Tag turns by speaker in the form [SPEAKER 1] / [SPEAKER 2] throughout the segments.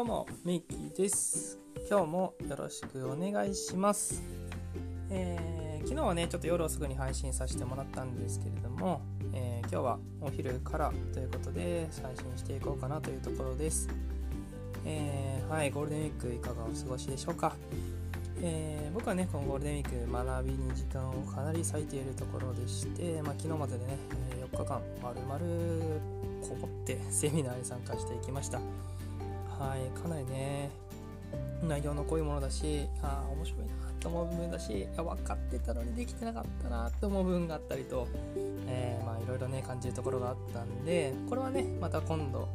[SPEAKER 1] どうもミッキーです。今日もよろしくお願いします、えー昨日はねちょっと夜遅くに配信させてもらったんですけれども、えー今日はお昼からということで配信していこうかなというところです、えーはいゴールデンウィークいかがお過ごしでしょうか。えー僕はねこのゴールデンウィーク学びに時間をかなり割いているところでして、まあ、昨日まででね、4日間まるまるこもってセミナーに参加していきました。はいかなりね内容の濃いものだしあー面白いなと思う部分だし分かってたのにできてなかったなと思う部分があったりと、えまあいろいろね感じるところがあったんでこれはねまた今度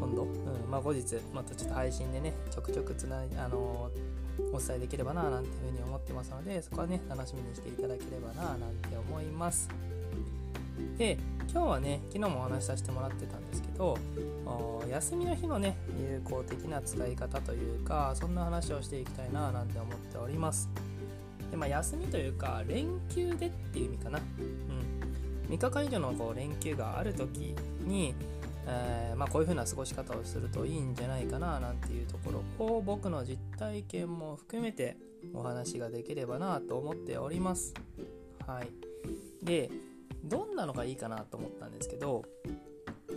[SPEAKER 1] 今度、うんまあ、後日またちょっと配信でねちょくちょくつないあのーお伝えできればななんていうふうに思ってますのでそこはね楽しみにしていただければななんて思います。で今日はね昨日もお話しさせてもらってたんですけど休みの日のね有効的な使い方というかそんな話をしていきたいななんて思っております。で、まあ、休みというか連休でっていう意味かな。うん。3日間以上のこう連休がある時にえーまあ、こういう風な過ごし方をするといいんじゃないかななんていうところを僕の実体験も含めてお話ができればなと思っております。はい、でどんなのがいいかなと思ったんですけど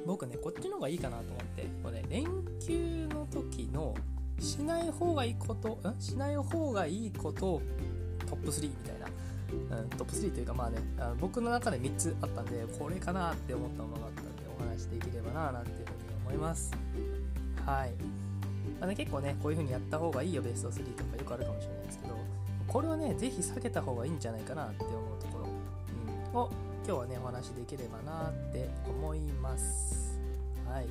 [SPEAKER 1] 僕ねこっちの方がいいかなと思ってこれ、ね、連休の時のしない方がいいことん？しない方がいいことトップ3みたいな、うん、トップ3というかまあねあの僕の中で3つあったんでこれかなって思ったものがあったんでお話しできればななんていうふうに思います。はい、まあね、結構ねこういうふうにやった方がいいよベスト3とかよくあるかもしれないですけどこれはねぜひ避けた方がいいんじゃないかなって思うところ、うん、を今日はねお話できればなって思います。はい。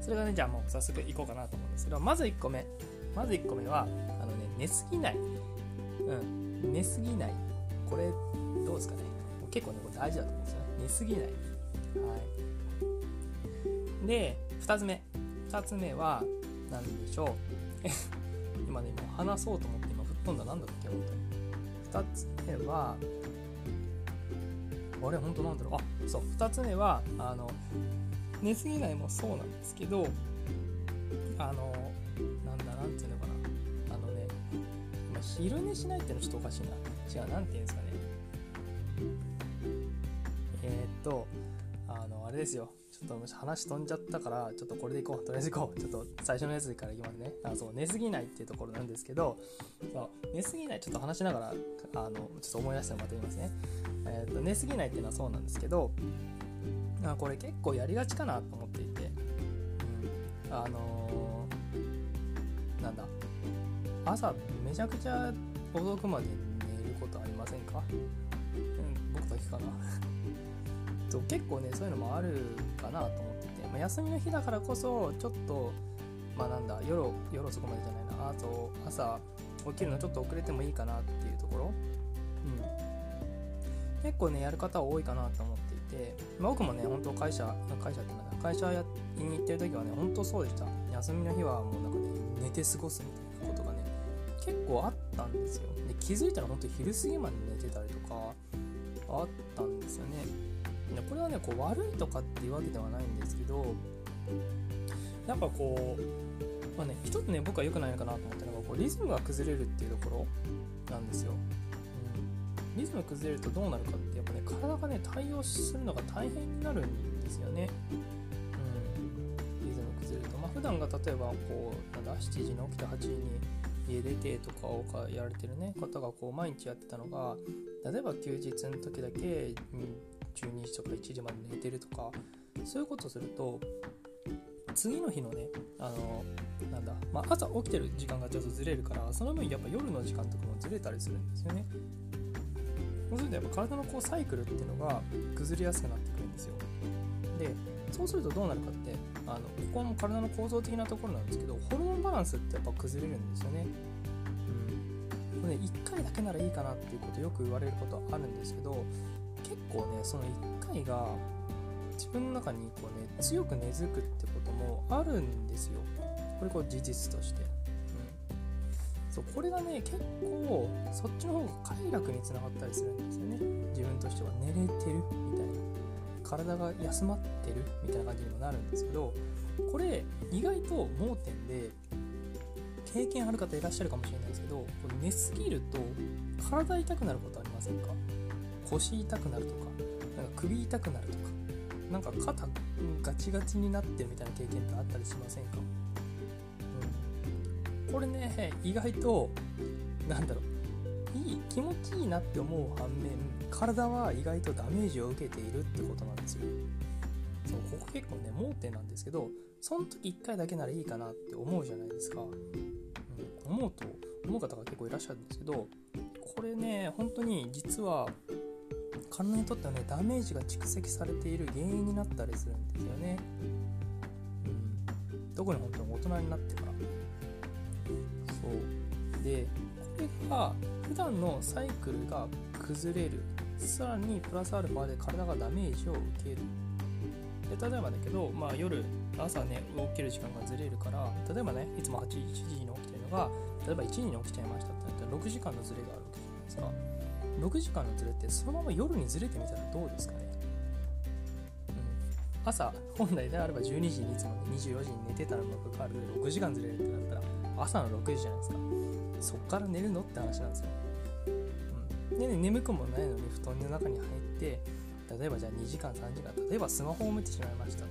[SPEAKER 1] それがねじゃあもう早速いこうかなと思うんですけどまず1個目。まず1個目はあのね寝すぎない。うん。寝すぎない。これどうですかね。結構ねこれ大事だと思うんですよね。寝すぎない。はい。で2つ目。2つ目は何でしょう。今ねもう話そうと思って今吹っ飛んだ。なんだっけ本当に。2つ目はあれ本当なんだろう。あそう。2つ目はあの寝すぎないもそうなんですけどあのなんだなんていうのかな。あのね、まあ、昼寝しないっていうのちょっとおかしいな。違うなんていうんですかね。えー、っとあのあれですよ。ちょっと話飛んじゃったからちょっとこれでいこう。とりあえずいこう。ちょっと最初のやつからいきますね。あそう寝すぎないっていうところなんですけどそう寝すぎないちょっと話しながらあのちょっと思い出してまた言いますね。えー、と寝すぎないっていうのはそうなんですけどあこれ結構やりがちかなと思っていて、うん、あのーなんだ。朝めちゃくちゃ遅くまで寝ることありませんか、うん、僕だけかな。そう結構ねそういうのもあるかなと思って。て、まあ、休みの日だからこそちょっとまあなんだ夜夜遅くまでじゃないな。あと朝起きるのちょっと遅れてもいいかなっていうところ、結構ねやる方多いかなと思っていて、まあ、僕もね本当会社会社ってなんだ会社やに行ってる時はね本当そうでした。休みの日はもうなんかね寝て過ごすみたいなことがね結構あったんですよ。で気づいたら本当昼過ぎまで寝てたりとかあったんですよね。でこれはねこう悪いとかっていうわけではないんですけどやっぱこうまあね一つね僕は良くないのかなと思ったのがこうリズムが崩れるっていうところなんですよ、リズム崩れるとどうなるかってやっぱね体がね対応するのが大変になるんですよね。うん。リズム崩れると。まあ普段が例えばこうなんだ7時に起きて8時に家出てとかをやられてるね方がこう毎日やってたのが例えば休日の時だけ、12時とか1時まで寝てるとかそういうことすると次の日のねあのなんだ、まあ、朝起きてる時間がちょっとずれるからその分やっぱ夜の時間とかもずれたりするんですよね。そうするとやっぱ体のこうサイクルっていうのが崩れやすくなってくるんですよ。でそうするとどうなるかってあのここも体の構造的なところなんですけどホルモンバランスってやっぱ崩れるんですよね。うん。これね1回だけならいいかなっていうことよく言われることあるんですけど結構ねその1回が自分の中にこうね強く根付くってこともあるんですよ。これこう事実として、そうこれがね結構そっちの方が快楽につながったりするんですよね。自分としては。寝れてるみたいな。体が休まってるみたいな感じにもなるんですけどこれ意外と盲点で経験ある方いらっしゃるかもしれないですけど寝すぎると体痛くなることありませんか？腰痛くなるとかなんか首痛くなるとかなんか肩ガチガチになってるみたいな経験ってあったりしませんか、これね意外となんだろういい気持ちいいなって思う反面体は意外とダメージを受けているってことなんですよ。そうここ結構ね盲点なんですけどその時1回だけならいいかなって思うじゃないですか、うん、思うと思う方が結構いらっしゃるんですけどこれね本当に実は体にとってはねダメージが蓄積されている原因になったりするんですよね、うん、特に本当に大人になってから。でこれが普段のサイクルが崩れる。さらにプラスアルファで体がダメージを受ける。で例えばだけど、まあ、夜朝ね起きる時間がずれるから例えばねいつも8時1時に起きてるのが例えば1時に起きちゃいましたってなったら6時間のずれがあるわけじゃないですか。6時間のズレってそのまま夜にずれてみたらどうですかね、うん、朝本来であれば12時にいつもね24時に寝てたのにもかかわらず6時間ずれるってなったら朝の6時じゃないですか。そっから寝るの？って話なんですよ、うん、で、ね、眠くもないのに布団の中に入って例えばじゃあ2時間3時間例えばスマホを見てしまいました。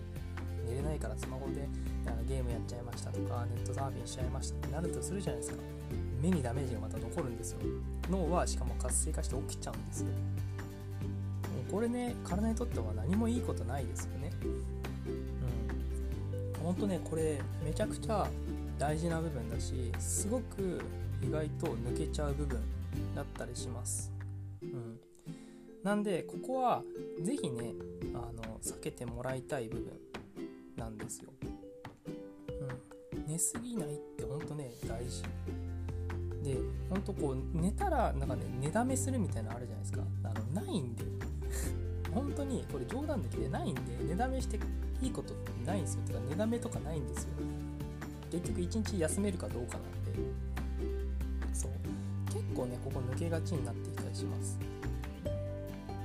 [SPEAKER 1] 寝れないからスマホであのゲームやっちゃいましたとかネットサーフィンしちゃいましたってなるとするじゃないですか。目にダメージがまた残るんですよ。脳はしかも活性化して起きちゃうんですよ。これね体にとっては何もいいことないですよね。うん。ほんとねこれめちゃくちゃ大事な部分だしすごく意外と抜けちゃう部分だったりします。うん。なんでここは是非ねあの避けてもらいたい部分なんですよ、うん、寝すぎないってほんとね大事。でほんとこう寝たらなんかね寝だめするみたいなのあるじゃないですか。あのないんで。本当にこれ冗談抜きでないんで寝だめしていいことってないんですよ。てか寝だめとかないんですよ。結局一日休めるかどうかなんで。構ねここ抜けがちになってきたりします。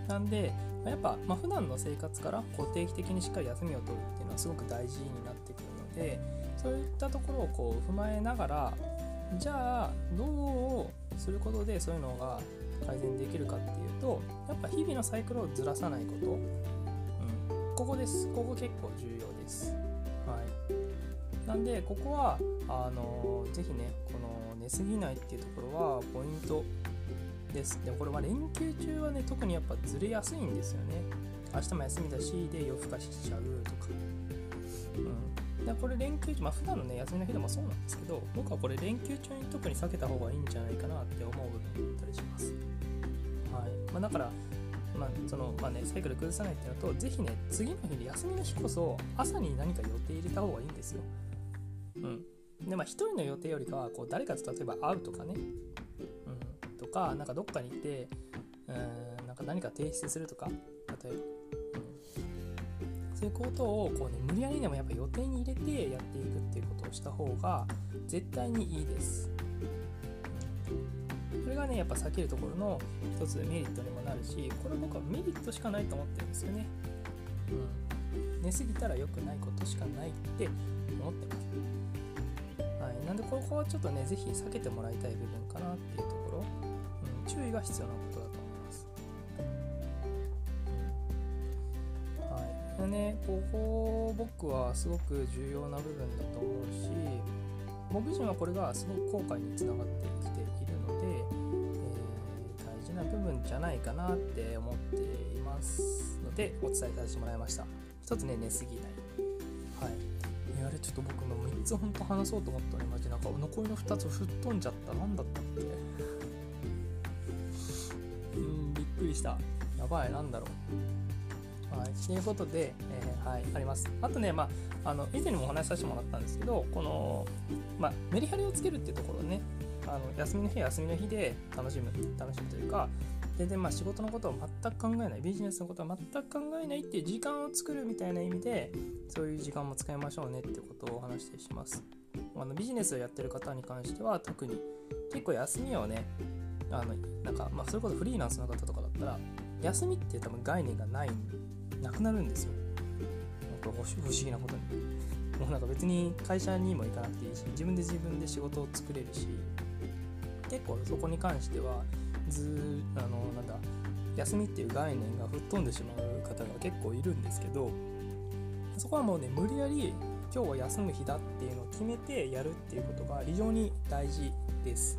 [SPEAKER 1] なんでやっぱ、まあ、普段の生活からこう定期的にしっかり休みを取るっていうのはすごく大事になってくるのでそういったところをこう踏まえながらじゃあどうすることでそういうのが改善できるかっていうとやっぱ日々のサイクルをずらさないこと、うん、ここです。ここ結構重要です、はい、なんでここはあのぜひねこ寝すぎないっていうところはポイントですでこれは連休中はね特にやっぱずれやすいんですよね明日も休みだしで夜更かししちゃうとか、うんでこれ連休中、まあ普段のね、休みの日でもそうなんですけど、僕はこれ連休中に特に避けた方がいいんじゃないかなって思う部分だったりします。はい。まあ、だから、まあ、その、まあね、サイクル崩さないっていうのと、ぜひね、次の日で休みの日こそ、朝に何か予定入れた方がいいんですよ。うん。で、まあ、一人の予定よりかは、こう、誰かと例えば会うとかね、うん、とか、なんかどっかに行って、うん、なんか何か提出するとか、例えば、そういうことをこう、ね、無理やりでもやっぱ予定に入れてやっていくっていうことをした方が絶対にいいです。これがねやっぱ避けるところの一つメリットにもなるしこれ僕はメリットしかないと思ってるんですよね。うん、寝すぎたら良くないことしかないって思ってます。ここはちょっとね是非避けてもらいたい部分かなっていうところ、うん、注意が必要なことだと思います。はい。でねここ僕はすごく重要な部分だと思うし僕自身はこれがすごく後悔につながってきているので、えー、大事な部分じゃないかなって思っていますのでお伝えさせてもらいました。一つね寝すぎない。れちょっと僕も3つ本当話そうと思ったのにマジなんか残りの2つ吹っ飛んじゃった。何だったっけ？うんびっくりした。やばいなんだろう。はい、ということで、えー、はい、あります。あとね、まあ、あの以前にもお話しさせてもらったんですけど、この、まあ、メリハリをつけるっていうところね、あの休みの日は休みの日で楽しむ、楽しむというか、全然まあ仕事のことを全く考えない、ビジネスのことは全く考えないっていう時間を作るみたいな意味で、そういう時間も使いましょうねってことをお話しします。あのビジネスをやってる方に関しては特に結構休みをね、あのなんかまあそれこそフリーランスの方とかだったら休みって多分概念がないなくなっなるんですよなんか不思議なことにもうなんか別に会社にも行かなくていいし自分で自分で仕事を作れるし結構そこに関してはずあのなんだ休みっていう概念が吹っ飛んでしまう方が結構いるんですけどそこはもうね無理やり今日は休む日だっていうのを決めてやるっていうことが非常に大事です。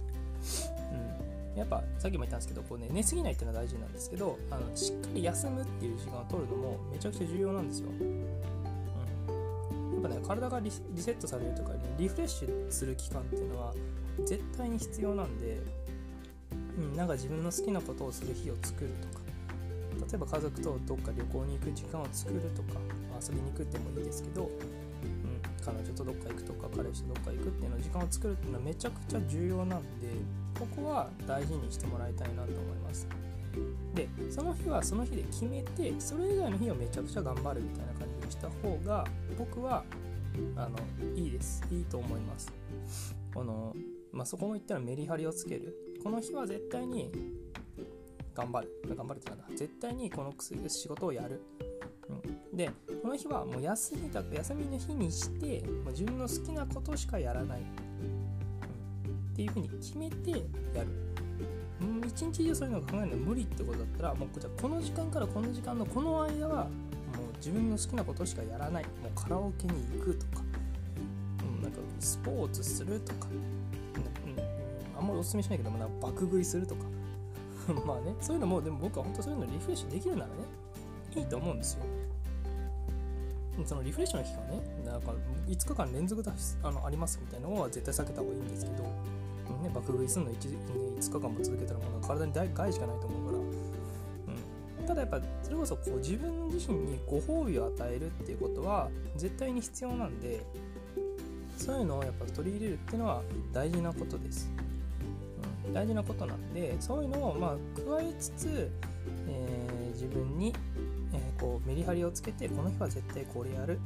[SPEAKER 1] うん、やっぱさっきも言ったんですけどこう、ね、寝すぎないっていうのは大事なんですけどあのしっかり休むっていう時間を取るのもめちゃくちゃ重要なんですよ。ぱね体がリセットされるとか、ね、リフレッシュする期間っていうのは絶対に必要なんで、うん、なんか自分の好きなことをする日を作るとか。例えば家族とどっか旅行に行く時間を作るとか遊びに行くってもいいですけど、うん、彼女とどっか行くとか彼氏とどっか行くっていうの時間を作るっていうのはめちゃくちゃ重要なんでここは大事にしてもらいたいなと思います。でその日はその日で決めてそれ以外の日をめちゃくちゃ頑張るみたいなした方が僕はあのいいです。いいと思います。この、まあ、そこも言ったらメリハリをつける。この日は絶対に頑張る。頑張るってなんだ。絶対にこの仕事をやる、うん、でこの日はもう休みだ休みの日にしてもう自分の好きなことしかやらない、うん、っていうふうに決めてやる。一日中そういうのを考えるの無理ってことだったらもうじゃこの時間からこの時間のこの間は自分の好きなことしかやらない。もうカラオケに行くとか、うん、なんかスポーツするとか、うん、あんまりおすすめしないけどもな爆食いするとか。まあね、そういうのも、でも僕は本当そういうのリフレッシュできるならね、いいと思うんですよ。そのリフレッシュの期間ね、なんか5日間連続であのありますみたいなのは絶対避けた方がいいんですけど、ね、爆食いするの 1, 5日間も続けたらもう体に害しかないと思うから、ただやっぱそれこそこう自分自身にご褒美を与えるっていうことは絶対に必要なんで、そういうのをやっぱ取り入れるっていうのは大事なことです。うん大事なことなんでそういうのをまあ加えつつ、えー、自分に、えー、こうメリハリをつけてこの日は絶対これやる、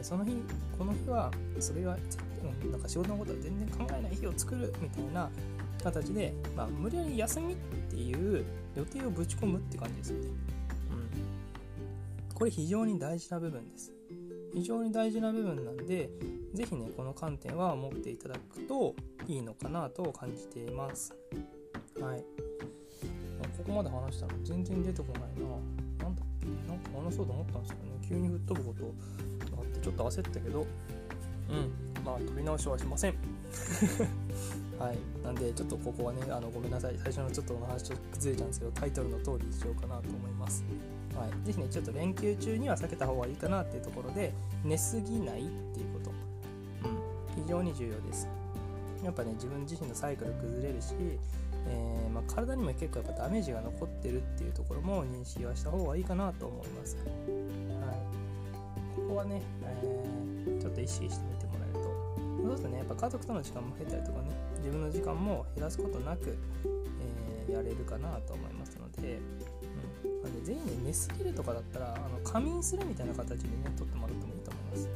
[SPEAKER 1] その日この日はそれは絶対なんか仕事のことは全然考えない日を作るみたいな形で、まあ、無理やり休みっていう予定をぶち込むって感じですよね。うん、これ非常に大事な部分です。非常に大事な部分なんで、ぜひね、この観点は持っていただくといいのかなと感じています。はい。ここまで話したの全然出てこないな。なんだっけなんか話そうと思ったんですけどね、急に吹っ飛ぶことがあってちょっと焦ったけど、うん、まあ取り直しはしません。はい、なんでちょっとここはねあのごめんなさい。最初のちょっとお話ちょっと崩れちゃうんですけどタイトルの通りにしようかなと思います。はい、ぜひねちょっと連休中には避けた方がいいかなっていうところで寝すぎないっていうこと、うん、非常に重要です。やっぱね自分自身のサイクル崩れるし、えー、まあ、体にも結構やっぱダメージが残ってるっていうところも認識はした方がいいかなと思います、はい、ここはね、えー、ちょっと意識してみてもらえると。そうするとねやっぱ家族との時間も減ったりとかね自分の時間も減らすことなく、えー、やれるかなと思いますのでなんでぜひね寝すぎるとかだったらあの仮眠するみたいな形でね撮ってもらってもいいと思います、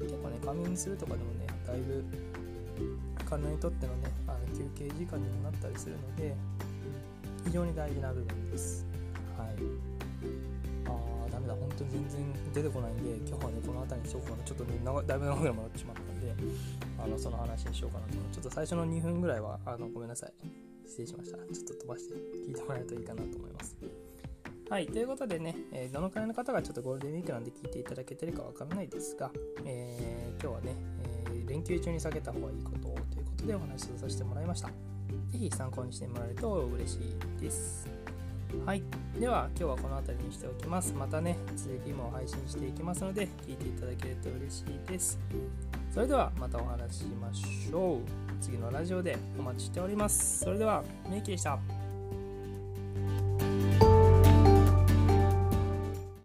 [SPEAKER 1] 結構ね仮眠するとかでもねだいぶ体にとってのねあの休憩時間にもなったりするので非常に大事な部分です。はい。だ本当に全然出てこないんで今日はねこの辺りにしようかなちょっとねだいぶ長くなってしまったんであのその話にしようかなとちょっと最初の2分ぐらいはあのごめんなさい失礼しました。ちょっと飛ばして聞いてもらえるといいかなと思います。はい、ということでね、えー、どのくらいの方がちょっとゴールデンウィークなんで聞いていただけてるかわからないですが、えー、今日はね、えー、連休中に避けた方がいいことをということでお話しさせてもらいました。ぜひ参考にしてもらえると嬉しいです。はい。では、今日はこの辺りにしておきます。またね、続きも配信していきますので、聞いていただけると嬉しいです。それでは、またお話ししましょう。次のラジオでお待ちしております。それでは、メイキでした。